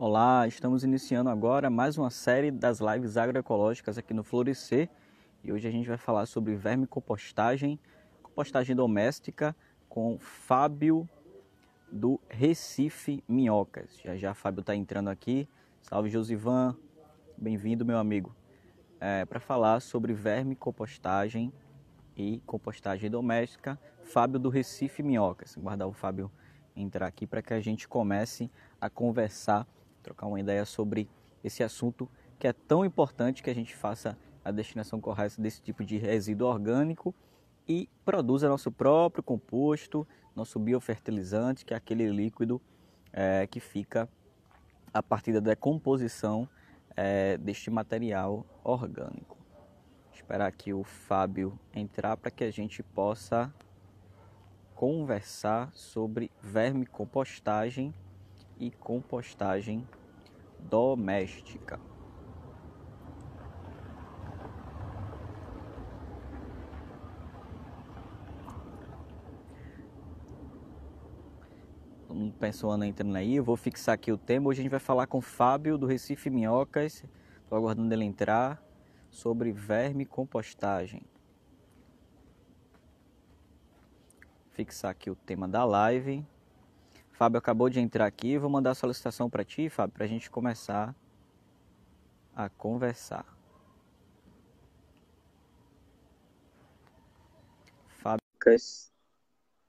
Olá, estamos iniciando agora mais uma série das lives agroecológicas aqui no Florescer e hoje a gente vai falar sobre vermicompostagem, compostagem doméstica com Fábio do Recife Minhocas. Já já Fábio está entrando aqui. Salve Josivan, bem-vindo meu amigo. É, Para falar sobre vermicompostagem e compostagem doméstica, Fábio do Recife Minhocas. Guardar o Fábio entrar aqui para que a gente comece a conversar trocar uma ideia sobre esse assunto que é tão importante que a gente faça a destinação correta desse tipo de resíduo orgânico e produza nosso próprio composto, nosso biofertilizante, que é aquele líquido é, que fica a partir da decomposição é, deste material orgânico. esperar aqui o Fábio entrar para que a gente possa conversar sobre vermicompostagem e compostagem doméstica. Pessoal entrando aí, eu vou fixar aqui o tema. Hoje a gente vai falar com Fábio do Recife Minhocas. Estou aguardando ele entrar sobre verme compostagem. Fixar aqui o tema da live. Fábio acabou de entrar aqui, vou mandar a solicitação para ti, Fábio, para a gente começar a conversar. Fábio.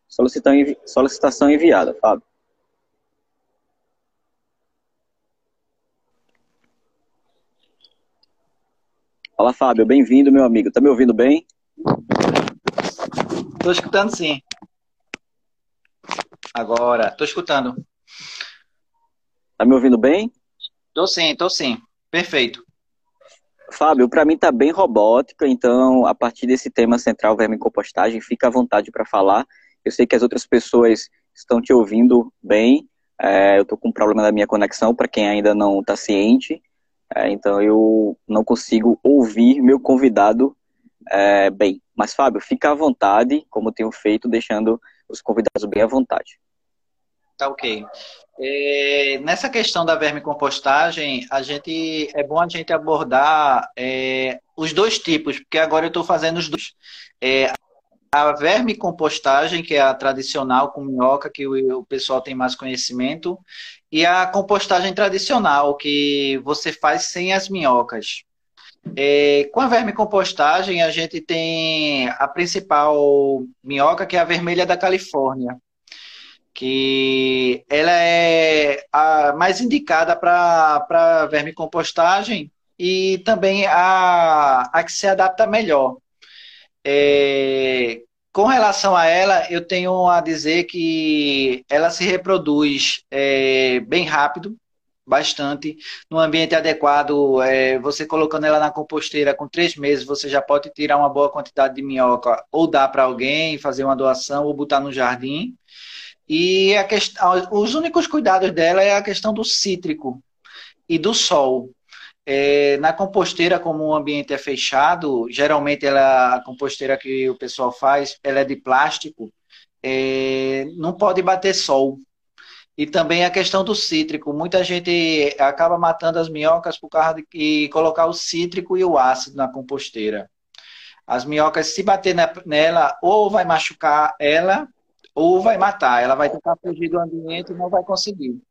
Solicitação, envi... solicitação enviada, Fábio. Fala, Fábio, bem-vindo, meu amigo. Tá me ouvindo bem? Estou escutando sim. Agora, tô escutando. Tá me ouvindo bem? Tô sim, tô sim. Perfeito. Fábio, para mim tá bem robótica, então a partir desse tema central vermicompostagem, fica à vontade para falar. Eu sei que as outras pessoas estão te ouvindo bem. É, eu tô com um problema da minha conexão, para quem ainda não está ciente. É, então eu não consigo ouvir meu convidado é, bem. Mas, Fábio, fica à vontade, como tenho feito, deixando os convidados bem à vontade. Tá ok. É, nessa questão da vermicompostagem, a gente é bom a gente abordar é, os dois tipos, porque agora eu estou fazendo os dois. É, a vermicompostagem, que é a tradicional com minhoca, que o, o pessoal tem mais conhecimento, e a compostagem tradicional, que você faz sem as minhocas. É, com a vermicompostagem, a gente tem a principal minhoca, que é a vermelha da Califórnia, que ela é a mais indicada para vermicompostagem e também a, a que se adapta melhor. É, com relação a ela, eu tenho a dizer que ela se reproduz é, bem rápido, bastante. No ambiente adequado, é, você colocando ela na composteira com três meses, você já pode tirar uma boa quantidade de minhoca, ou dar para alguém, fazer uma doação, ou botar no jardim. E a questão, os únicos cuidados dela é a questão do cítrico e do sol. É, na composteira, como o ambiente é fechado, geralmente ela, a composteira que o pessoal faz, ela é de plástico, é, não pode bater sol. E também a questão do cítrico. Muita gente acaba matando as minhocas por causa de colocar o cítrico e o ácido na composteira. As minhocas, se bater nela, ou vai machucar ela, ou vai matar. Ela vai tentar fugir do ambiente e não vai conseguir.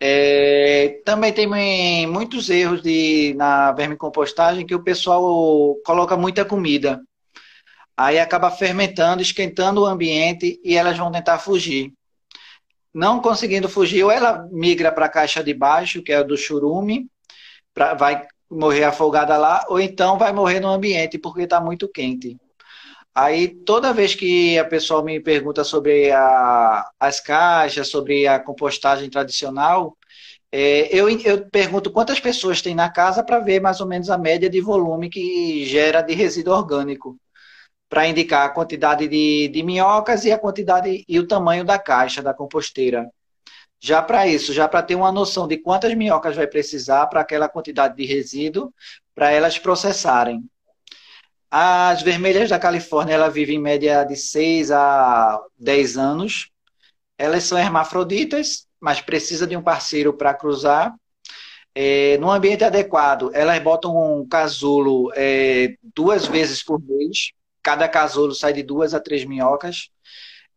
É, também tem muitos erros de, na vermicompostagem que o pessoal coloca muita comida. Aí acaba fermentando, esquentando o ambiente e elas vão tentar fugir não conseguindo fugir, ou ela migra para a caixa de baixo, que é do churume, pra, vai morrer afogada lá, ou então vai morrer no ambiente porque está muito quente. Aí, toda vez que a pessoa me pergunta sobre a, as caixas, sobre a compostagem tradicional, é, eu, eu pergunto quantas pessoas tem na casa para ver mais ou menos a média de volume que gera de resíduo orgânico para indicar a quantidade de, de minhocas e a quantidade e o tamanho da caixa da composteira. Já para isso, já para ter uma noção de quantas minhocas vai precisar para aquela quantidade de resíduo, para elas processarem. As vermelhas da Califórnia, ela vive em média de 6 a 10 anos. Elas são hermafroditas, mas precisa de um parceiro para cruzar. É, no ambiente adequado, elas botam um casulo é, duas vezes por mês. Cada casulo sai de duas a três minhocas.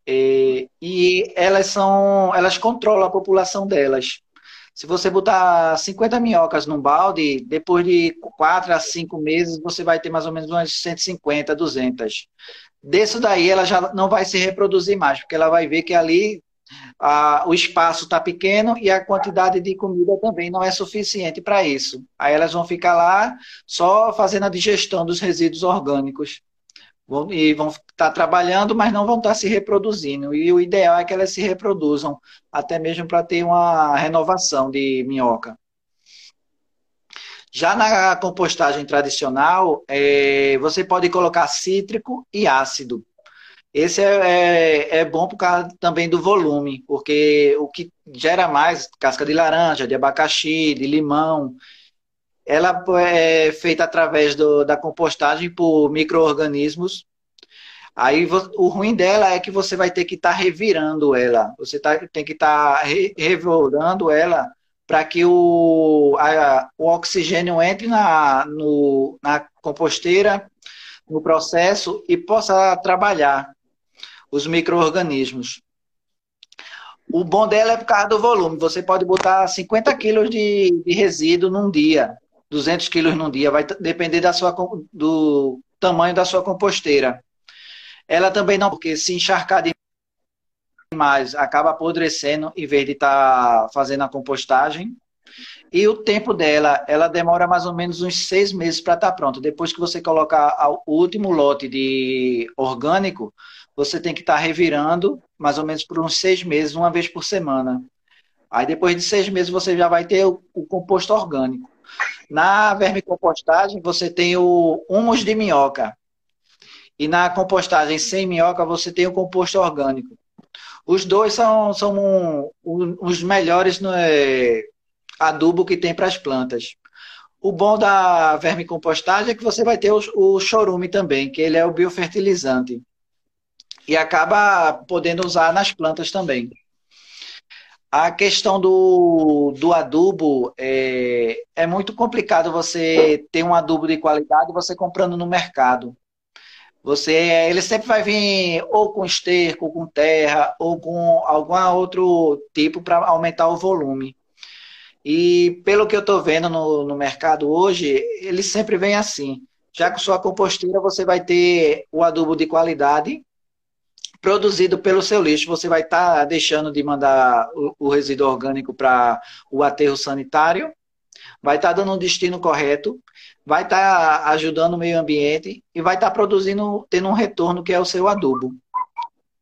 É, e elas são, elas controlam a população delas. Se você botar 50 minhocas num balde, depois de 4 a 5 meses, você vai ter mais ou menos umas 150, 200. Desse daí, ela já não vai se reproduzir mais, porque ela vai ver que ali a, o espaço está pequeno e a quantidade de comida também não é suficiente para isso. Aí elas vão ficar lá só fazendo a digestão dos resíduos orgânicos. E vão estar tá trabalhando, mas não vão estar tá se reproduzindo. E o ideal é que elas se reproduzam, até mesmo para ter uma renovação de minhoca. Já na compostagem tradicional, é, você pode colocar cítrico e ácido. Esse é, é, é, bom por causa também do volume, porque o que gera mais, casca de laranja, de abacaxi, de limão, ela é feita através do, da compostagem por micro-organismos. Aí o ruim dela é que você vai ter que estar tá revirando ela. Você tá, tem que estar tá re, revolando ela para que o, a, o oxigênio entre na, no, na composteira, no processo e possa trabalhar os micro-organismos. O bom dela é por causa do volume. Você pode botar 50 quilos de, de resíduo num dia, 200 quilos num dia, vai depender da sua, do tamanho da sua composteira. Ela também não, porque se encharcar demais, acaba apodrecendo em vez de estar tá fazendo a compostagem. E o tempo dela, ela demora mais ou menos uns seis meses para estar tá pronta. Depois que você colocar o último lote de orgânico, você tem que estar tá revirando mais ou menos por uns seis meses, uma vez por semana. Aí depois de seis meses você já vai ter o, o composto orgânico. Na vermicompostagem você tem o humus de minhoca. E na compostagem sem minhoca você tem o composto orgânico. Os dois são, são um, um, os melhores no, é, adubo que tem para as plantas. O bom da vermicompostagem é que você vai ter o, o chorume também, que ele é o biofertilizante e acaba podendo usar nas plantas também. A questão do, do adubo é, é muito complicado você ter um adubo de qualidade você comprando no mercado. Você, ele sempre vai vir ou com esterco, ou com terra, ou com algum outro tipo para aumentar o volume. E pelo que eu estou vendo no, no mercado hoje, ele sempre vem assim. Já com sua composteira, você vai ter o adubo de qualidade produzido pelo seu lixo. Você vai estar tá deixando de mandar o, o resíduo orgânico para o aterro sanitário, vai estar tá dando um destino correto, vai estar tá ajudando o meio ambiente e vai estar tá produzindo, tendo um retorno que é o seu adubo.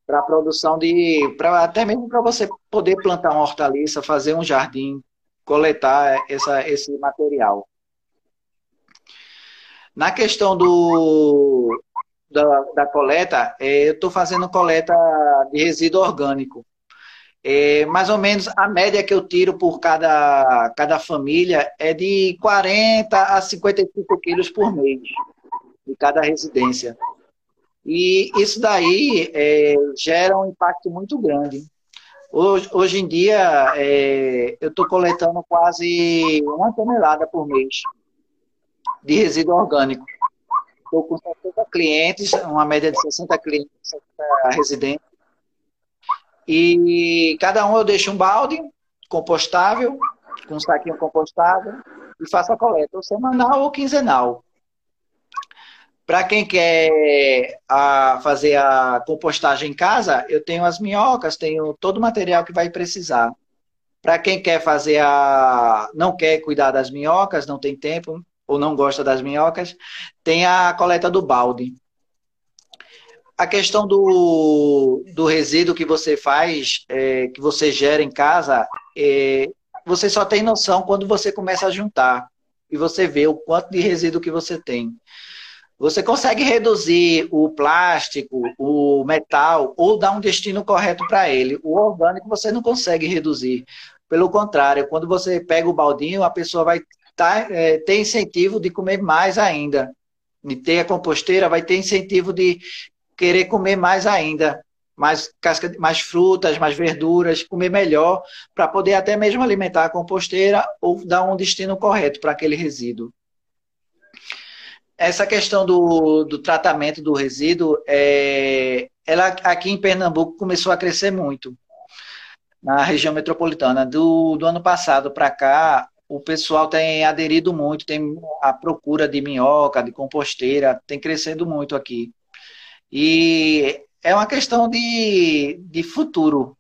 Para a produção de. Pra, até mesmo para você poder plantar uma hortaliça, fazer um jardim, coletar essa, esse material. Na questão do, da, da coleta, é, eu estou fazendo coleta de resíduo orgânico. É, mais ou menos a média que eu tiro por cada, cada família é de 40 a 55 quilos por mês, de cada residência. E isso daí é, gera um impacto muito grande. Hoje, hoje em dia, é, eu estou coletando quase uma tonelada por mês de resíduo orgânico. Estou com 60 clientes, uma média de 60 clientes, 60 residentes. E cada um eu deixo um balde compostável, com um saquinho compostável, e faço a coleta, ou semanal ou quinzenal. Para quem quer a, fazer a compostagem em casa, eu tenho as minhocas, tenho todo o material que vai precisar. Para quem quer fazer a. não quer cuidar das minhocas, não tem tempo, ou não gosta das minhocas, tem a coleta do balde. A questão do, do resíduo que você faz, é, que você gera em casa, é, você só tem noção quando você começa a juntar e você vê o quanto de resíduo que você tem. Você consegue reduzir o plástico, o metal, ou dar um destino correto para ele. O orgânico você não consegue reduzir. Pelo contrário, quando você pega o baldinho, a pessoa vai tá, é, ter incentivo de comer mais ainda. De ter a composteira, vai ter incentivo de querer comer mais ainda. mais, casca, mais frutas, mais verduras, comer melhor, para poder até mesmo alimentar a composteira ou dar um destino correto para aquele resíduo. Essa questão do, do tratamento do resíduo, é, ela aqui em Pernambuco começou a crescer muito, na região metropolitana. Do, do ano passado para cá, o pessoal tem aderido muito, tem a procura de minhoca, de composteira, tem crescendo muito aqui. E é uma questão de, de futuro.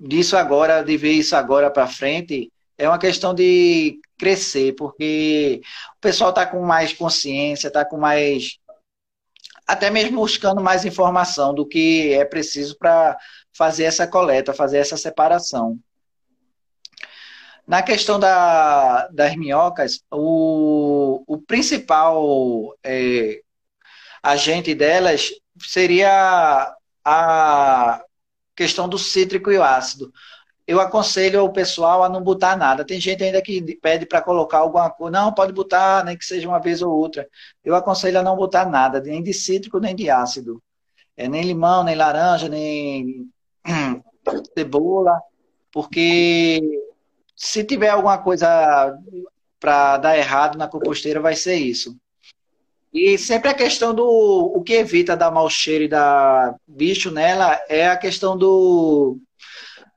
Disso agora, de ver isso agora para frente, é uma questão de crescer, porque o pessoal está com mais consciência, está com mais. até mesmo buscando mais informação do que é preciso para fazer essa coleta, fazer essa separação. Na questão da, das minhocas, o, o principal é, agente delas seria a questão do cítrico e o ácido. Eu aconselho o pessoal a não botar nada. Tem gente ainda que pede para colocar alguma coisa. Não, pode botar, nem que seja uma vez ou outra. Eu aconselho a não botar nada, nem de cítrico, nem de ácido. É, nem limão, nem laranja, nem cebola, porque se tiver alguma coisa para dar errado na composteira, vai ser isso. E sempre a questão do o que evita dar mau cheiro e dar bicho nela é a questão do,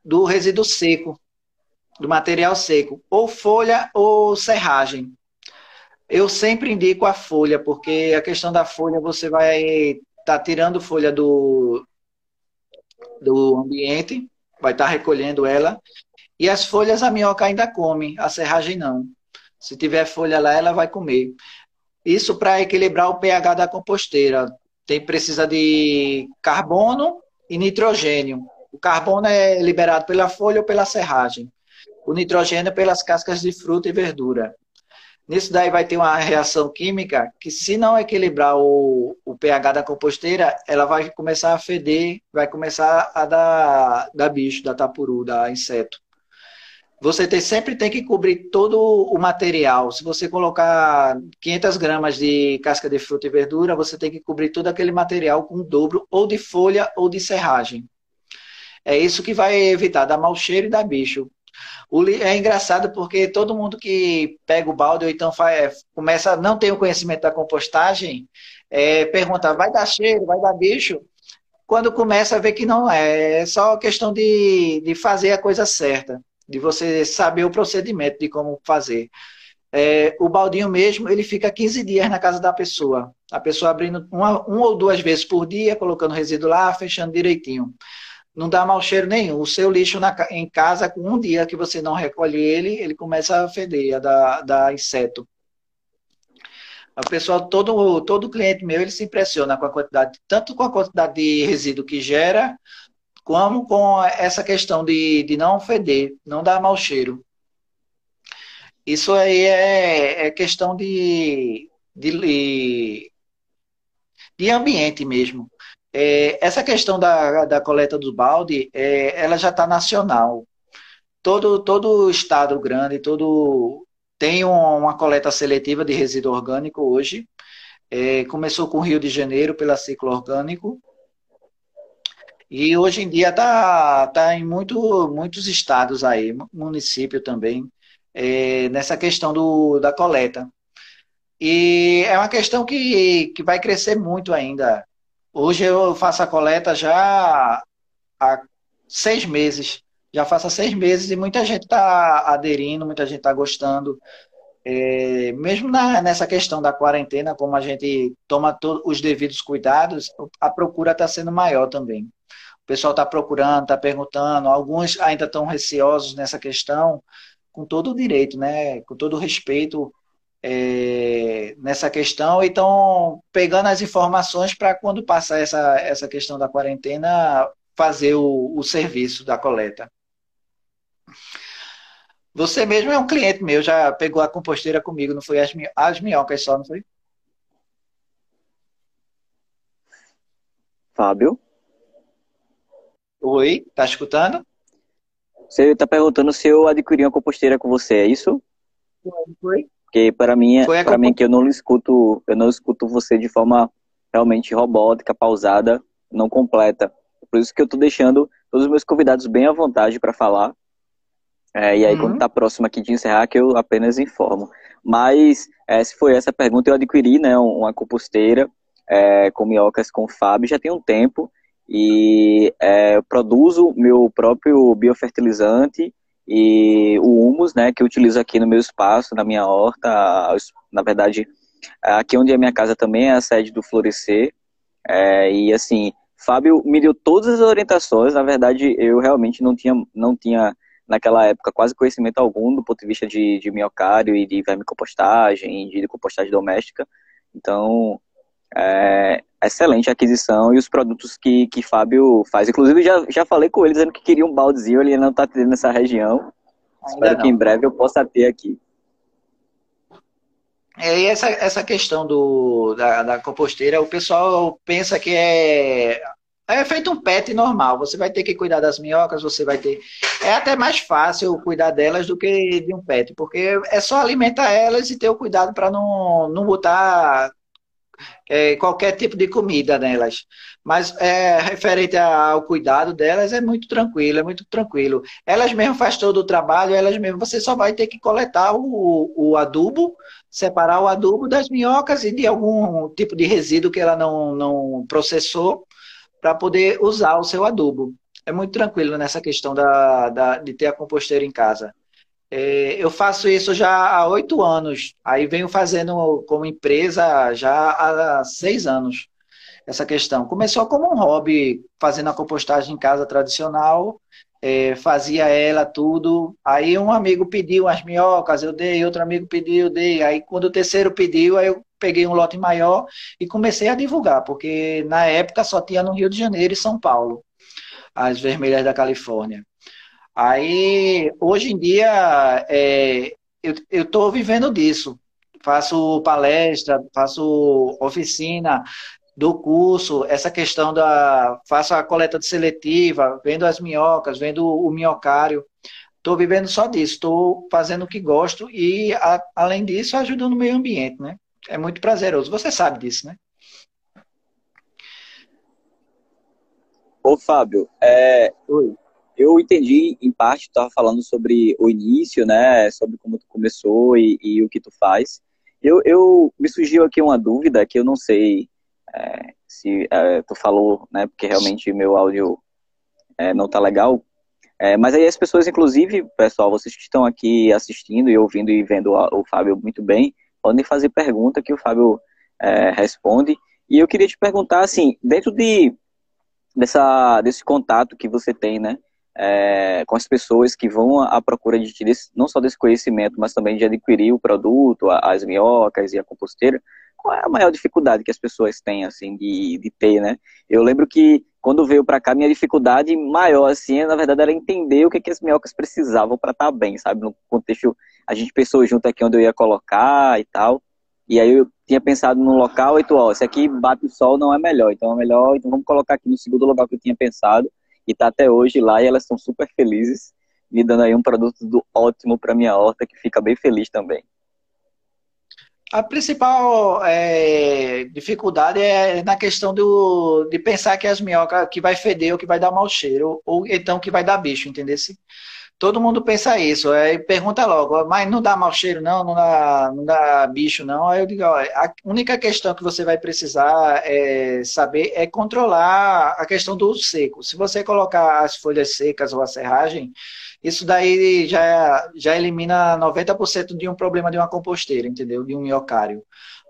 do resíduo seco, do material seco, ou folha ou serragem. Eu sempre indico a folha, porque a questão da folha você vai estar tá tirando folha do, do ambiente, vai estar tá recolhendo ela, e as folhas a minhoca ainda come, a serragem não. Se tiver folha lá, ela vai comer. Isso para equilibrar o pH da composteira. Tem precisa de carbono e nitrogênio. O carbono é liberado pela folha ou pela serragem. O nitrogênio pelas cascas de fruta e verdura. Nisso daí vai ter uma reação química que, se não equilibrar o, o pH da composteira, ela vai começar a feder, vai começar a dar, dar bicho, dar tapuru, dar inseto. Você tem, sempre tem que cobrir todo o material. Se você colocar 500 gramas de casca de fruta e verdura, você tem que cobrir todo aquele material com dobro ou de folha ou de serragem. É isso que vai evitar dar mau cheiro e dar bicho. É engraçado porque todo mundo que pega o balde ou então faz, é, começa a não ter o conhecimento da compostagem, é, pergunta, vai dar cheiro, vai dar bicho? Quando começa a ver que não é, é só questão de, de fazer a coisa certa de você saber o procedimento de como fazer. É, o baldinho mesmo, ele fica 15 dias na casa da pessoa. A pessoa abrindo uma, uma ou duas vezes por dia, colocando resíduo lá, fechando direitinho. Não dá mau cheiro nenhum. O seu lixo na, em casa, com um dia que você não recolhe ele, ele começa a feder, a dar, dar inseto. O pessoal, todo, todo cliente meu, ele se impressiona com a quantidade, tanto com a quantidade de resíduo que gera, como com essa questão de, de não feder, não dar mau cheiro. Isso aí é, é questão de, de, de ambiente mesmo. É, essa questão da, da coleta do balde, é, ela já está nacional. Todo, todo estado grande, todo tem uma coleta seletiva de resíduo orgânico hoje. É, começou com o Rio de Janeiro pela Ciclo Orgânico, e hoje em dia está tá em muito, muitos estados aí, município também, é, nessa questão do, da coleta. E é uma questão que, que vai crescer muito ainda. Hoje eu faço a coleta já há seis meses. Já faço há seis meses e muita gente está aderindo, muita gente está gostando. É, mesmo na, nessa questão da quarentena, como a gente toma os devidos cuidados, a procura está sendo maior também. O pessoal está procurando, está perguntando, alguns ainda estão receosos nessa questão, com todo o direito, né? com todo o respeito é, nessa questão, e estão pegando as informações para quando passar essa, essa questão da quarentena, fazer o, o serviço da coleta. Você mesmo é um cliente meu, já pegou a composteira comigo, não foi as, as minhocas só, não foi? Fábio? Oi, tá escutando? Você está perguntando se eu adquiri uma composteira com você, é isso? Foi. Porque para mim, é, para mim que eu não escuto, eu não escuto você de forma realmente robótica, pausada, não completa. Por isso que eu estou deixando todos os meus convidados bem à vontade para falar. É, e aí, uhum. quando está próximo aqui de encerrar, que eu apenas informo. Mas, é, se foi essa pergunta, eu adquiri né, uma composteira é, com minhocas com Fábio já tem um tempo e é, produzo meu próprio biofertilizante e o humus, né, que eu utilizo aqui no meu espaço, na minha horta, na verdade, aqui onde é a minha casa também é a sede do Florescer, é, e assim, Fábio me deu todas as orientações, na verdade, eu realmente não tinha, não tinha naquela época quase conhecimento algum do ponto de vista de, de miocárdio e de vermicompostagem, de compostagem doméstica, então, é, excelente aquisição e os produtos que, que Fábio faz. Inclusive, já, já falei com ele dizendo que queria um baldezinho, ele não está tendo nessa região. Ainda Espero não. que em breve eu possa ter aqui. É, e essa, essa questão do, da, da composteira, o pessoal pensa que é é feito um pet normal. Você vai ter que cuidar das minhocas, você vai ter. É até mais fácil cuidar delas do que de um pet, porque é só alimentar elas e ter o cuidado para não, não botar é, qualquer tipo de comida nelas. Mas é, referente ao cuidado delas, é muito tranquilo, é muito tranquilo. Elas mesmo fazem todo o trabalho, elas mesmo, você só vai ter que coletar o, o adubo, separar o adubo das minhocas e de algum tipo de resíduo que ela não, não processou para poder usar o seu adubo. É muito tranquilo nessa questão da, da de ter a composteira em casa. É, eu faço isso já há oito anos. Aí venho fazendo como empresa já há seis anos essa questão. Começou como um hobby, fazendo a compostagem em casa tradicional, é, fazia ela tudo. Aí um amigo pediu as minhocas, eu dei, outro amigo pediu, eu dei. Aí quando o terceiro pediu, aí eu peguei um lote maior e comecei a divulgar, porque na época só tinha no Rio de Janeiro e São Paulo, as vermelhas da Califórnia. Aí, hoje em dia, é, eu estou vivendo disso. Faço palestra, faço oficina, do curso, essa questão da. Faço a coleta de seletiva, vendo as minhocas, vendo o minhocário. Estou vivendo só disso, estou fazendo o que gosto e, a, além disso, ajudando o meio ambiente, né? É muito prazeroso. Você sabe disso, né? Ô, Fábio, é, Oi eu entendi, em parte, tu estava falando sobre o início, né? Sobre como tu começou e, e o que tu faz. Eu, eu, me surgiu aqui uma dúvida que eu não sei é, se é, tu falou, né? Porque realmente meu áudio é, não tá legal. É, mas aí as pessoas, inclusive, pessoal, vocês que estão aqui assistindo e ouvindo e vendo o Fábio muito bem, podem fazer pergunta que o Fábio é, responde. E eu queria te perguntar, assim, dentro de, dessa, desse contato que você tem, né? É, com as pessoas que vão à procura de não só desse conhecimento, mas também de adquirir o produto, as minhocas e a composteira, qual é a maior dificuldade que as pessoas têm, assim, de, de ter, né? Eu lembro que quando veio para cá, minha dificuldade maior, assim, na verdade, era entender o que, que as minhocas precisavam para estar tá bem, sabe? No contexto, a gente pensou junto aqui onde eu ia colocar e tal, e aí eu tinha pensado no local, e tu, ó, esse aqui bate o sol, não é melhor, então é melhor, então vamos colocar aqui no segundo lugar que eu tinha pensado, e tá até hoje lá e elas estão super felizes, me dando aí um produto do ótimo para minha horta, que fica bem feliz também. A principal é, dificuldade é na questão do, de pensar que as minhocas que vai feder ou que vai dar mau cheiro, ou então que vai dar bicho, entendeu? Todo mundo pensa isso, aí pergunta logo, mas não dá mau cheiro não, não dá, não dá bicho não. Aí eu digo, ó, a única questão que você vai precisar é saber é controlar a questão do seco. Se você colocar as folhas secas ou a serragem, isso daí já, já elimina 90% de um problema de uma composteira, entendeu? De um miocário.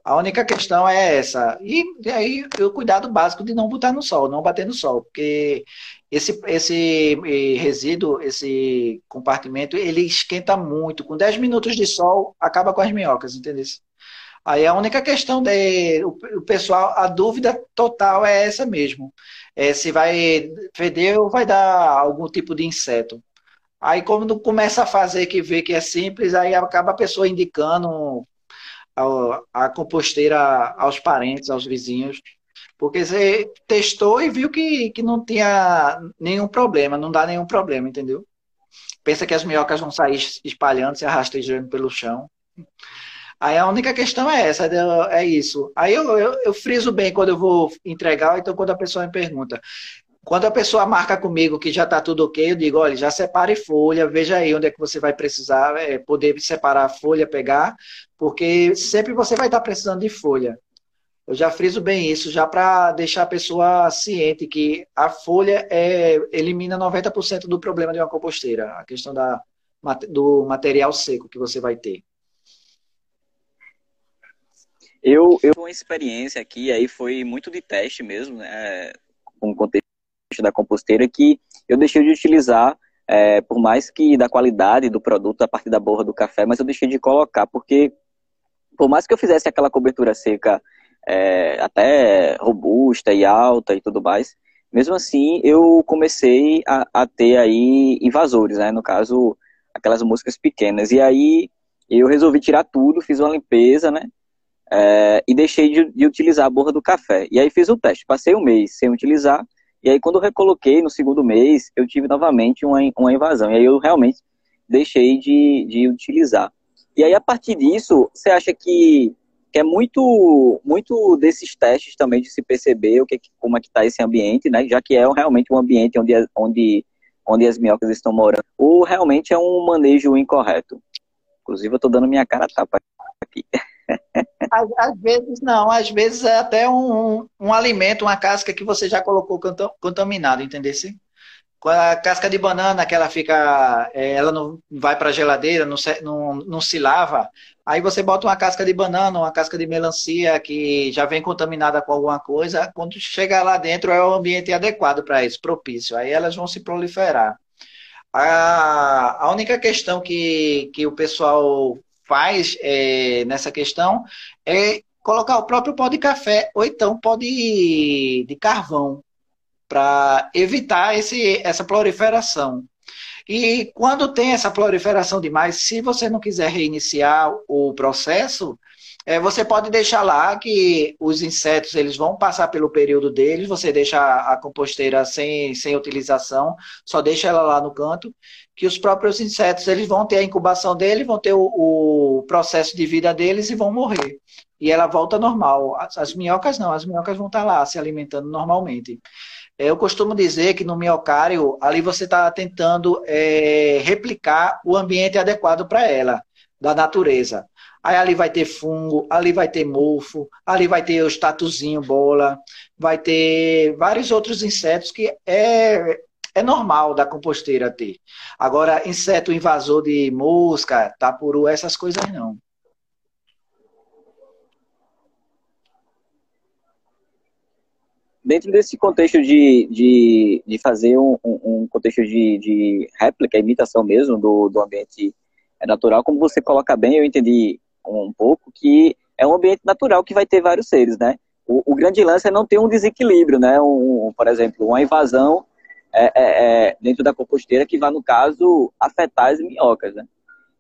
A única questão é essa. E, e aí o cuidado básico de não botar no sol, não bater no sol, porque esse, esse eh, resíduo, esse compartimento, ele esquenta muito. Com 10 minutos de sol, acaba com as minhocas, entendeu? Aí a única questão de o, pessoal, a dúvida total é essa mesmo. É se vai feder ou vai dar algum tipo de inseto. Aí quando começa a fazer que vê que é simples, aí acaba a pessoa indicando a, composteira aos parentes, aos vizinhos. Porque você testou e viu que, que não tinha nenhum problema, não dá nenhum problema, entendeu? Pensa que as minhocas vão sair espalhando, se arrastejando pelo chão. Aí a única questão é essa, é isso. Aí eu, eu, eu friso bem quando eu vou entregar, então quando a pessoa me pergunta, Quando a pessoa marca comigo que já está tudo ok, eu digo, olha, já separe folha, veja aí onde é que você vai precisar é, poder separar a folha, pegar, porque sempre você vai estar tá precisando de folha. Eu já friso bem isso, já para deixar a pessoa ciente que a folha é, elimina 90% do problema de uma composteira, a questão da, do material seco que você vai ter. Eu, eu uma experiência aqui, aí foi muito de teste mesmo, né, com o da composteira, que eu deixei de utilizar, é, por mais que da qualidade do produto a partir da borra do café, mas eu deixei de colocar, porque por mais que eu fizesse aquela cobertura seca é, até robusta e alta e tudo mais, mesmo assim eu comecei a, a ter aí invasores, né, no caso, aquelas moscas pequenas, e aí eu resolvi tirar tudo, fiz uma limpeza, né, é, e deixei de, de, utilizar a borra do café. E aí fiz o teste, passei um mês sem utilizar, e aí quando eu recoloquei no segundo mês, eu tive novamente uma, uma invasão, e aí eu realmente deixei de, de utilizar. E aí a partir disso, você acha que, que é muito, muito desses testes também de se perceber o que, como é que está esse ambiente, né? já que é realmente um ambiente onde, onde, onde as minhocas estão morando, ou realmente é um manejo incorreto? Inclusive eu estou dando minha cara tapa aqui. Às, às, vezes não, às vezes é até um, um alimento, uma casca que você já colocou contaminado, entendeu? A casca de banana que ela fica, é, ela não vai para a geladeira, não, não, não se lava, aí você bota uma casca de banana, uma casca de melancia que já vem contaminada com alguma coisa, quando chegar lá dentro é o ambiente adequado para isso, propício, aí elas vão se proliferar. A, a única questão que, que o pessoal faz é, nessa questão é colocar o próprio pó de café ou então pó de, de carvão para evitar esse, essa proliferação. E quando tem essa proliferação demais, se você não quiser reiniciar o processo, é, você pode deixar lá que os insetos eles vão passar pelo período deles, você deixa a composteira sem, sem utilização, só deixa ela lá no canto, que os próprios insetos eles vão ter a incubação dele, vão ter o, o processo de vida deles e vão morrer. E ela volta normal. As, as minhocas não, as minhocas vão estar lá se alimentando normalmente. É, eu costumo dizer que no miocário, ali você está tentando é, replicar o ambiente adequado para ela, da natureza. Aí ali vai ter fungo, ali vai ter mofo, ali vai ter o estatuzinho bola, vai ter vários outros insetos que é, é normal da composteira ter. Agora, inseto invasor de mosca, tapuru, essas coisas não. Dentro desse contexto de, de, de fazer um, um contexto de, de réplica, imitação mesmo do, do ambiente natural, como você coloca bem, eu entendi um pouco, que é um ambiente natural que vai ter vários seres, né? O, o grande lance é não ter um desequilíbrio, né? Um, por exemplo, uma invasão é, é, é, dentro da composteira que vai, no caso, afetar as minhocas, né?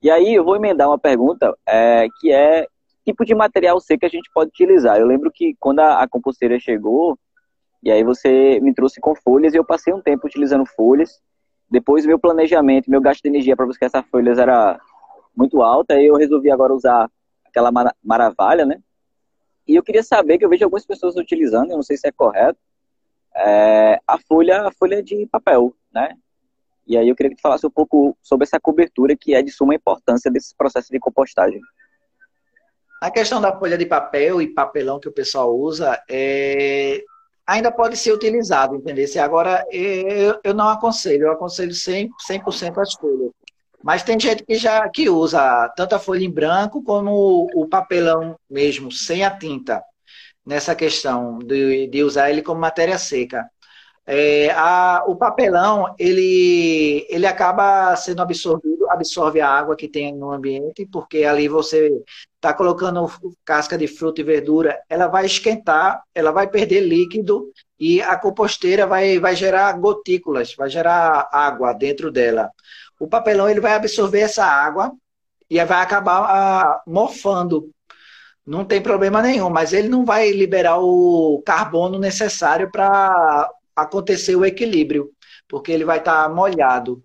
E aí eu vou emendar uma pergunta é, que é tipo de material seco a gente pode utilizar. Eu lembro que quando a, a composteira chegou, e aí você me trouxe com folhas e eu passei um tempo utilizando folhas. Depois meu planejamento, meu gasto de energia para buscar essas folhas era muito alta, e eu resolvi agora usar aquela maravilha, né? E eu queria saber, que eu vejo algumas pessoas utilizando, eu não sei se é correto, é, a folha a folha de papel, né? E aí eu queria que tu falasse um pouco sobre essa cobertura que é de suma importância desse processo de compostagem. A questão da folha de papel e papelão que o pessoal usa é, ainda pode ser utilizado, entendeu? Agora, eu, eu não aconselho, eu aconselho 100%, 100 as folhas. Mas tem gente que já que usa tanto a folha em branco como o papelão mesmo, sem a tinta, nessa questão de, de usar ele como matéria seca. É, a, o papelão, ele, ele acaba sendo absorvido, absorve a água que tem no ambiente, porque ali você está colocando casca de fruta e verdura, ela vai esquentar, ela vai perder líquido e a composteira vai, vai gerar gotículas, vai gerar água dentro dela o papelão ele vai absorver essa água e vai acabar ah, mofando. Não tem problema nenhum, mas ele não vai liberar o carbono necessário para acontecer o equilíbrio, porque ele vai estar tá molhado.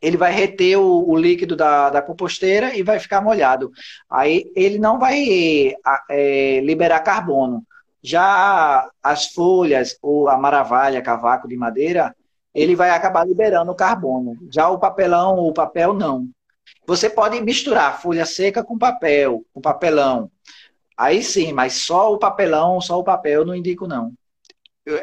Ele vai reter o, o líquido da, da, composteira e vai ficar molhado. Aí ele não vai é, liberar carbono. Já as folhas, ou a maravalha, cavaco de madeira, ele vai acabar liberando o carbono. Já o papelão ou o papel, não. Você pode misturar folha seca com papel, com papelão. Aí sim, mas só o papelão, só o papel, não indico, não.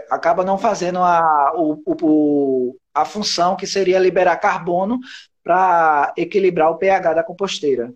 Acaba não fazendo a, o, o, a função que seria liberar carbono para equilibrar o pH da composteira.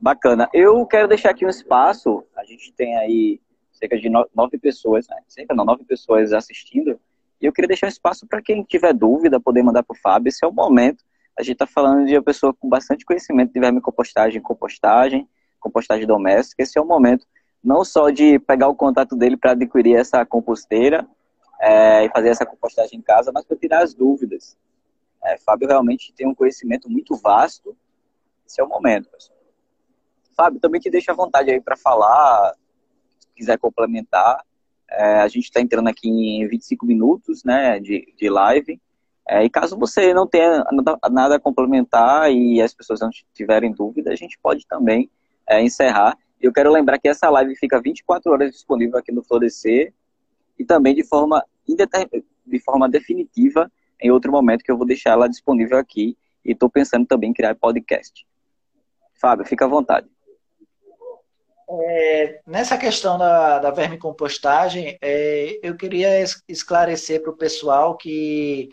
Bacana. Eu quero deixar aqui um espaço. A gente tem aí cerca de nove pessoas, né? cerca não, nove pessoas assistindo. E eu queria deixar espaço para quem tiver dúvida, poder mandar para o Fábio. Esse é o momento. A gente está falando de uma pessoa com bastante conhecimento de vermicompostagem, compostagem, compostagem doméstica. Esse é o momento não só de pegar o contato dele para adquirir essa composteira é, e fazer essa compostagem em casa, mas para tirar as dúvidas. É, Fábio realmente tem um conhecimento muito vasto. Esse é o momento, pessoal. Fábio, também te deixa à vontade aí para falar, quiser complementar. É, a gente está entrando aqui em 25 minutos né, de, de live. É, e caso você não tenha nada a complementar e as pessoas não tiverem dúvida, a gente pode também é, encerrar. Eu quero lembrar que essa live fica 24 horas disponível aqui no Florescer e também de forma, de forma definitiva em outro momento que eu vou deixar ela disponível aqui e estou pensando também em criar podcast. Fábio, fica à vontade. É, nessa questão da, da vermicompostagem, é, eu queria esclarecer para o pessoal que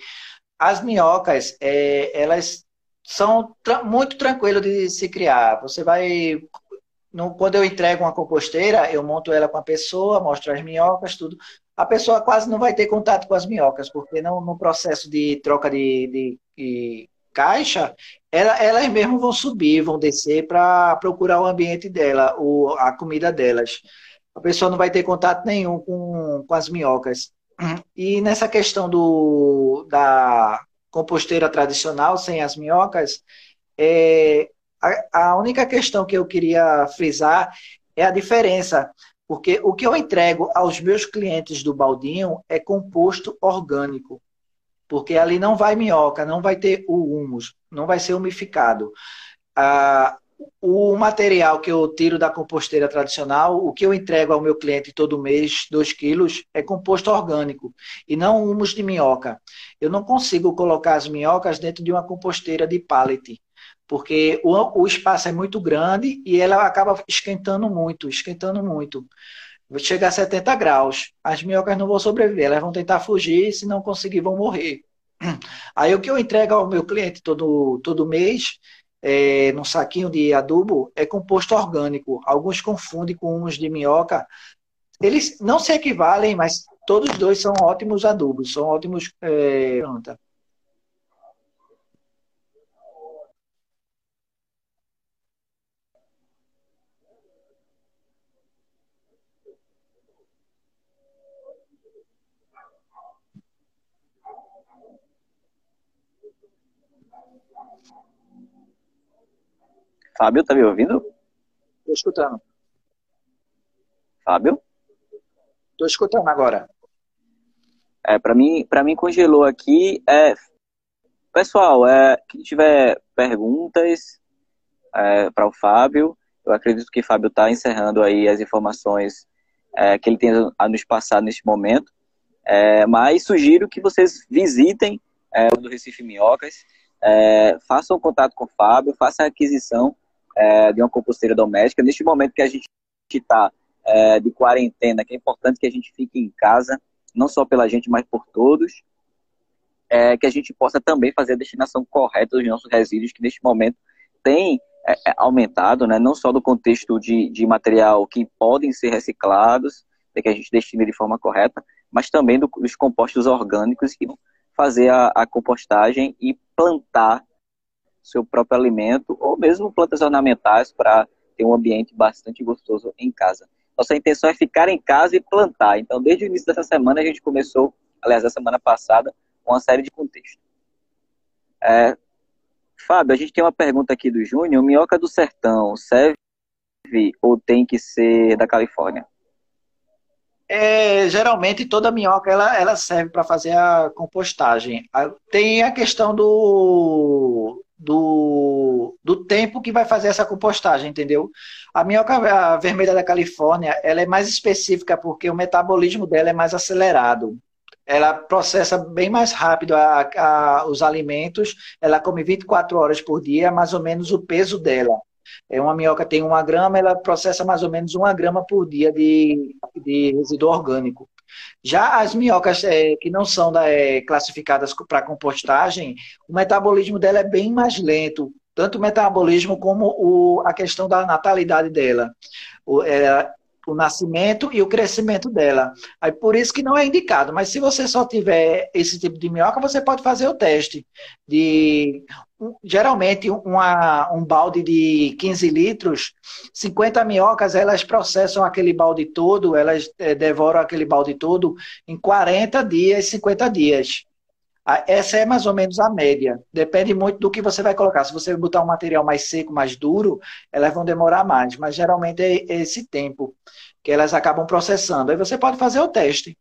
as minhocas, é, elas são tra muito tranquilas de se criar. Você vai. No, quando eu entrego uma composteira, eu monto ela com a pessoa, mostro as minhocas, tudo. A pessoa quase não vai ter contato com as minhocas, porque não, no processo de troca de, de, de caixa, ela, elas mesmo vão subir, vão descer para procurar o ambiente dela, o, a comida delas. A pessoa não vai ter contato nenhum com, com as minhocas. E nessa questão do, da composteira tradicional, sem as minhocas, é, a, a única questão que eu queria frisar é a diferença. Porque o que eu entrego aos meus clientes do baldinho é composto orgânico. Porque ali não vai minhoca, não vai ter o humus, não vai ser umificado. Ah, o material que eu tiro da composteira tradicional, o que eu entrego ao meu cliente todo mês, 2 quilos, é composto orgânico e não humus de minhoca. Eu não consigo colocar as minhocas dentro de uma composteira de pallet, porque o, o espaço é muito grande e ela acaba esquentando muito, esquentando muito. Chega a 70 graus. As minhocas não vão sobreviver, elas vão tentar fugir, se não conseguir, vão morrer. Aí o que eu entrego ao meu cliente todo, todo mês é, num saquinho de adubo é composto orgânico. Alguns confundem com humus de minhoca. Eles não se equivalem, mas todos dois são ótimos adubos, são ótimos. É, Fábio, tá me ouvindo? Estou escutando. Fábio? Estou escutando agora. É, para mim, para mim congelou aqui. É, pessoal, é, quem tiver perguntas é, para o Fábio, eu acredito que o Fábio está encerrando aí as informações é, que ele tem a nos passar neste momento. É, mas sugiro que vocês visitem é, o do Recife Minhocas, é, façam contato com o Fábio, façam a aquisição é, de uma composteira doméstica. Neste momento que a gente está é, de quarentena, que é importante que a gente fique em casa, não só pela gente, mas por todos, é, que a gente possa também fazer a destinação correta dos nossos resíduos, que neste momento tem é, é, aumentado, né, não só do contexto de, de material que podem ser reciclados, que a gente destine de forma correta, mas também do, dos compostos orgânicos que fazer a, a compostagem e plantar seu próprio alimento ou mesmo plantas ornamentais para ter um ambiente bastante gostoso em casa. Nossa intenção é ficar em casa e plantar. Então, desde o início dessa semana, a gente começou, aliás, da semana passada, uma série de contextos. É, Fábio, a gente tem uma pergunta aqui do Júnior. Minhoca do sertão serve ou tem que ser da Califórnia? É, geralmente toda minhoca ela, ela serve para fazer a compostagem. Tem a questão do do, do tempo que vai fazer essa compostagem, entendeu? A minhoca vermelha da Califórnia, ela é mais específica porque o metabolismo dela é mais acelerado. Ela processa bem mais rápido a, a, os alimentos, ela come 24 horas por dia, é mais ou menos o peso dela. É uma minhoca tem uma grama, ela processa mais ou menos uma grama por dia de, de resíduo orgânico. Já as minhocas é, que não são da, é, classificadas para compostagem, o metabolismo dela é bem mais lento, tanto o metabolismo como o, a questão da natalidade dela. O, é, o nascimento e o crescimento dela. Aí por isso que não é indicado. Mas se você só tiver esse tipo de minhoca, você pode fazer o teste de geralmente uma, um balde de 15 litros, 50 minhocas, elas processam aquele balde todo, elas é, devoram aquele balde todo em 40 dias, 50 dias. Essa é mais ou menos a média. Depende muito do que você vai colocar. Se você botar um material mais seco, mais duro, elas vão demorar mais. Mas geralmente é esse tempo que elas acabam processando. Aí você pode fazer o teste.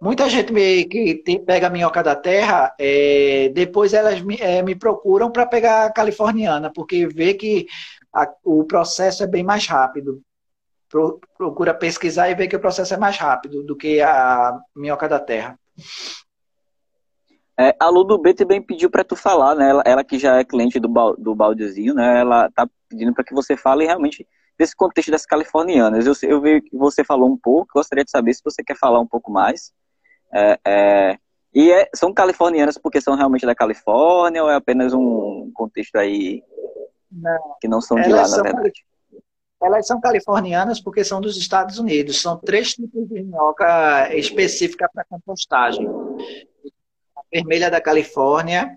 Muita gente me, que pega a minhoca da terra, é, depois elas me, é, me procuram para pegar a californiana, porque vê que a, o processo é bem mais rápido. Pro, procura pesquisar e vê que o processo é mais rápido do que a minhoca da terra. É, a Lu do B também pediu para tu falar, né? Ela, ela, que já é cliente do, do baldezinho, né? Ela tá pedindo para que você fale realmente desse contexto das californianas. Eu, eu vi que você falou um pouco, gostaria de saber se você quer falar um pouco mais. É, é, e é, são californianas porque são realmente da Califórnia ou é apenas um contexto aí não. que não são de lá, na verdade? Elas são californianas porque são dos Estados Unidos. São três tipos de minhoca específica para compostagem vermelha da Califórnia,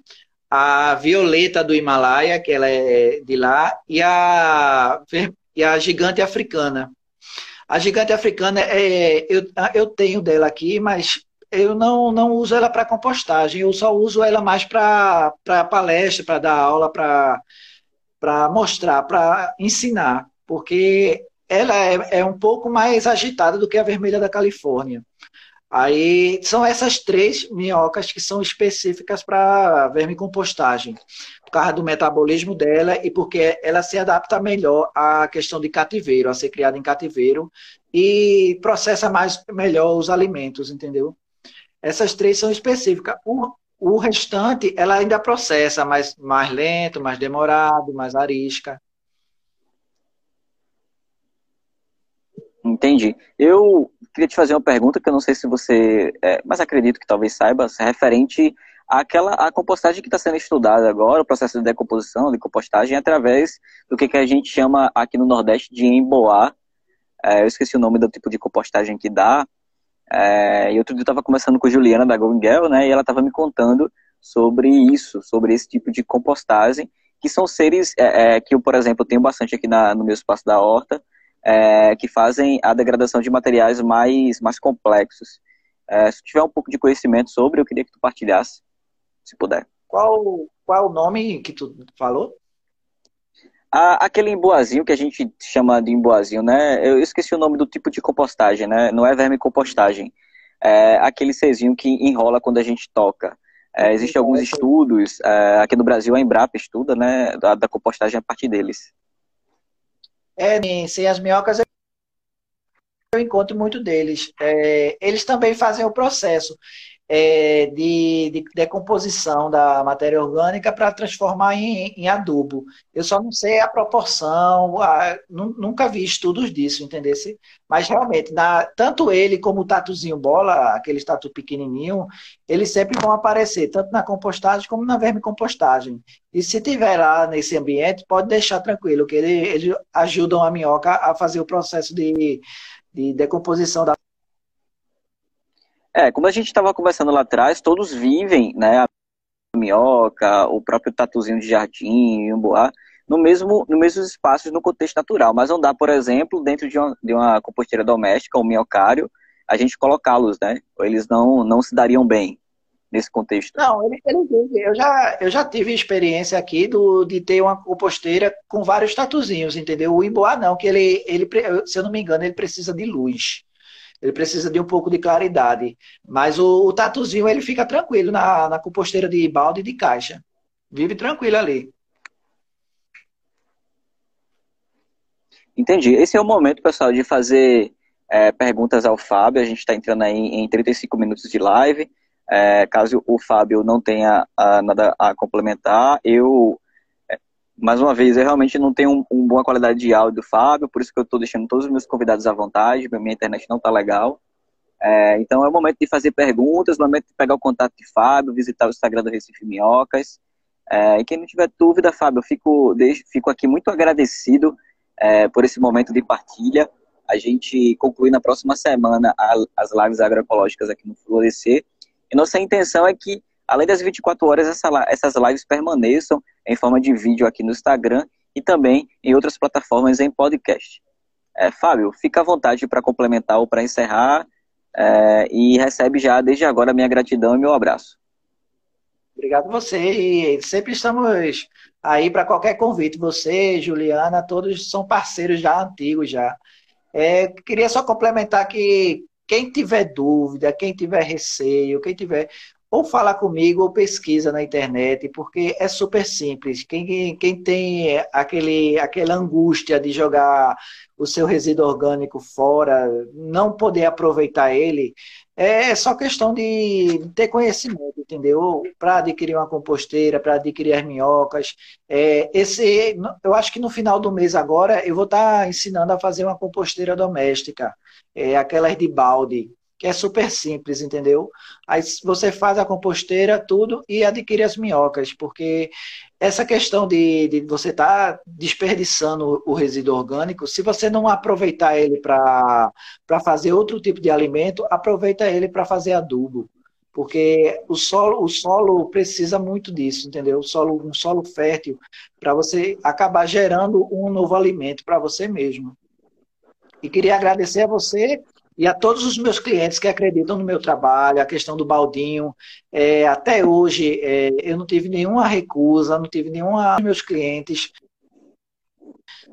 a violeta do Himalaia, que ela é de lá, e a, e a gigante africana. A gigante africana, é, eu, eu tenho dela aqui, mas eu não, não uso ela para compostagem, eu só uso ela mais para palestra, para dar aula, para mostrar, para ensinar, porque ela é, é um pouco mais agitada do que a vermelha da Califórnia. Aí são essas três minhocas que são específicas para vermicompostagem, por causa do metabolismo dela e porque ela se adapta melhor à questão de cativeiro, a ser criada em cativeiro e processa mais melhor os alimentos, entendeu? Essas três são específicas. O, o restante ela ainda processa mais, mais lento, mais demorado, mais arisca. Entendi. Eu queria te fazer uma pergunta que eu não sei se você, é, mas acredito que talvez saiba, é referente àquela a compostagem que está sendo estudada agora, o processo de decomposição, de compostagem, através do que, que a gente chama aqui no Nordeste de emboar. É, eu esqueci o nome do tipo de compostagem que dá. É, e outro dia eu estava conversando com a Juliana da Golden Girl, né, e ela estava me contando sobre isso, sobre esse tipo de compostagem, que são seres é, é que eu, por exemplo, tenho bastante aqui na, no meu espaço da horta, é, que fazem a degradação de materiais mais, mais complexos. É, se tiver um pouco de conhecimento sobre, eu queria que tu partilhasse, se puder. Qual, qual o nome que tu falou? aquele emboazinho que a gente chama de emboazinho, né? Eu esqueci o nome do tipo de compostagem, né? Não é verme compostagem. É aquele cezinho que enrola quando a gente toca. É, Existem alguns estudos, é, aqui no Brasil a Embrapa estuda, né, da, da compostagem a partir deles. É, sem as minhocas eu encontro muito deles. É, eles também fazem o processo é, de, de, decomposição da matéria orgânica para transformar em, em, adubo. Eu só não sei a proporção, a, nunca vi estudos disso, entendeu? Mas realmente, na, tanto ele como o tatuzinho bola, aquele tatu pequenininho, eles sempre vão aparecer, tanto na compostagem como na vermicompostagem. E se tiver lá nesse ambiente, pode deixar tranquilo, que eles ele ajudam a minhoca a fazer o processo de, de decomposição da é, como a gente estava conversando lá atrás, todos vivem, né, a minhoca, o próprio tatuzinho de jardim, o boá, no mesmo, no mesmos espaços no contexto natural. Mas não dá, por exemplo, dentro de uma, de uma composteira doméstica, um minhocário, a gente colocá-los, né? Eles não, não se dariam bem nesse contexto. Não, eu, já, eu já tive experiência aqui do, de ter uma composteira com vários tatuzinhos, entendeu? O imboá não, que ele, ele, se eu não me engano, ele precisa de luz ele precisa de um pouco de claridade. Mas o, o tatuzinho, ele fica tranquilo na, na composteira de balde e de caixa. Vive tranquilo ali. Entendi. Esse é o momento, pessoal, de fazer é, perguntas ao Fábio. A gente está entrando aí em 35 minutos de live. É, caso o Fábio não tenha a, nada a complementar, eu mais uma vez, eu realmente não tenho uma um boa qualidade de áudio Fábio, por isso que eu estou deixando todos os meus convidados à vontade, minha internet não está legal. É, então é o momento de fazer perguntas, é o momento de pegar o contato de Fábio, visitar o Instagram do Recife Minhocas. É, e quem não tiver dúvida, Fábio, eu fico, deixo, fico aqui muito agradecido é, por esse momento de partilha. A gente conclui na próxima semana as lives agroecológicas aqui no Florescer. E nossa intenção é que, além das 24 horas, essa, essas lives permaneçam em forma de vídeo aqui no Instagram e também em outras plataformas em podcast. É, Fábio, fica à vontade para complementar ou para encerrar é, e recebe já desde agora a minha gratidão e meu abraço. Obrigado você e sempre estamos aí para qualquer convite. Você, Juliana, todos são parceiros já antigos já. É, queria só complementar que quem tiver dúvida, quem tiver receio, quem tiver ou fala comigo ou pesquisa na internet, porque é super simples. Quem, quem tem aquele, aquela angústia de jogar o seu resíduo orgânico fora, não poder aproveitar ele, é só questão de ter conhecimento, entendeu? Para adquirir uma composteira, para adquirir as minhocas. É, esse, eu acho que no final do mês agora eu vou estar tá ensinando a fazer uma composteira doméstica, é, aquelas de balde que é super simples, entendeu? Aí você faz a composteira, tudo, e adquire as minhocas, porque essa questão de, de você estar tá desperdiçando o resíduo orgânico, se você não aproveitar ele para fazer outro tipo de alimento, aproveita ele para fazer adubo. Porque o solo, o solo precisa muito disso, entendeu? O solo, um solo fértil, para você acabar gerando um novo alimento para você mesmo. E queria agradecer a você e a todos os meus clientes que acreditam no meu trabalho, a questão do baldinho. É, até hoje, é, eu não tive nenhuma recusa, não tive nenhuma meus clientes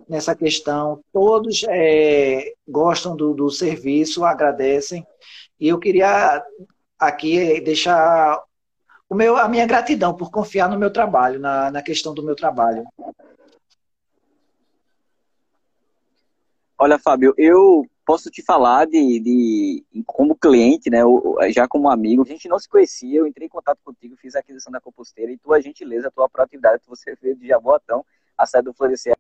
nessa questão. Todos é, gostam do, do serviço, agradecem. E eu queria aqui deixar o meu, a minha gratidão por confiar no meu trabalho, na, na questão do meu trabalho. Olha, Fábio, eu posso te falar de, de como cliente, né, já como amigo, a gente não se conhecia, eu entrei em contato contigo, fiz a aquisição da composteira e tua gentileza, tua proatividade, você veio de Jaboatão, a sede do Florescer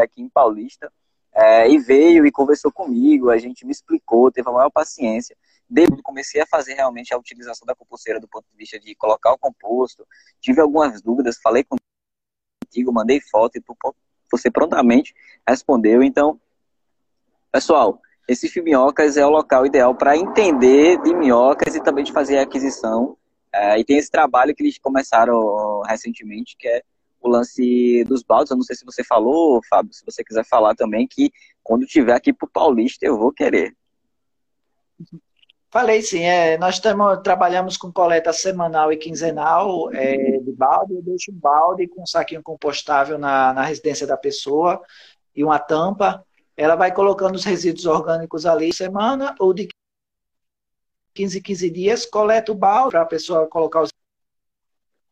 aqui em Paulista, é, e veio e conversou comigo, a gente me explicou, teve a maior paciência. Desde comecei a fazer realmente a utilização da composteira do ponto de vista de colocar o composto, tive algumas dúvidas, falei contigo, mandei foto e tu, você prontamente respondeu. Então, pessoal, esse Minhocas é o local ideal para entender de minhocas e também de fazer a aquisição. É, e tem esse trabalho que eles começaram recentemente, que é o lance dos baldes. Eu não sei se você falou, Fábio, se você quiser falar também, que quando tiver aqui para o Paulista eu vou querer. Falei sim, é, nós tamo, trabalhamos com coleta semanal e quinzenal é, de balde. Eu deixo um balde com um saquinho compostável na, na residência da pessoa e uma tampa ela vai colocando os resíduos orgânicos ali semana ou de 15 15 dias, coleta o balde para a pessoa colocar os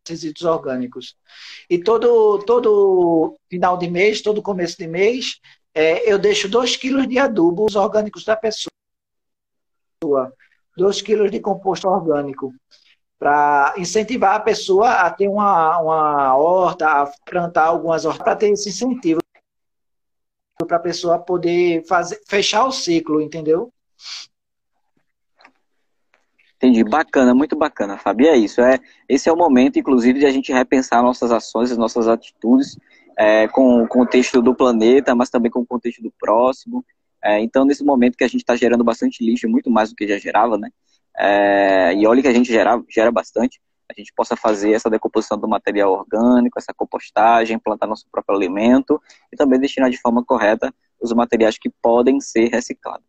resíduos orgânicos. E todo, todo final de mês, todo começo de mês, é, eu deixo 2 quilos de adubo orgânicos da pessoa. 2 quilos de composto orgânico. Para incentivar a pessoa a ter uma, uma horta, a plantar algumas hortas, para ter esse incentivo para a pessoa poder fazer, fechar o ciclo, entendeu? Entendi, bacana, muito bacana, Fabi. É isso. É, esse é o momento, inclusive, de a gente repensar nossas ações, as nossas atitudes, é, com o contexto do planeta, mas também com o contexto do próximo. É, então, nesse momento que a gente está gerando bastante lixo, muito mais do que já gerava, né? É, e olha que a gente gera, gera bastante a gente possa fazer essa decomposição do material orgânico, essa compostagem, plantar nosso próprio alimento e também destinar de forma correta os materiais que podem ser reciclados.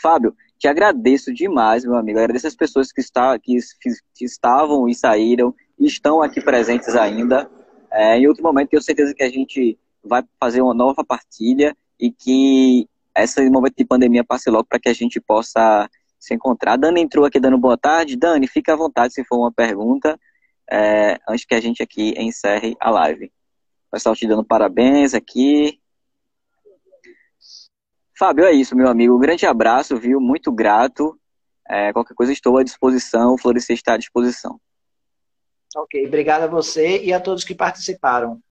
Fábio, te agradeço demais, meu amigo. Agradeço as pessoas que, está, que, que estavam e saíram e estão aqui presentes ainda. É, em outro momento, tenho certeza que a gente vai fazer uma nova partilha e que esse momento de pandemia passe logo para que a gente possa se encontrar. Dani entrou aqui dando boa tarde. Dani, fica à vontade se for uma pergunta, é, antes que a gente aqui encerre a live. O pessoal te dando parabéns aqui. Fábio, é isso, meu amigo. Um grande abraço, viu? Muito grato. É, qualquer coisa estou à disposição, o Florescer está à disposição. Ok, obrigado a você e a todos que participaram.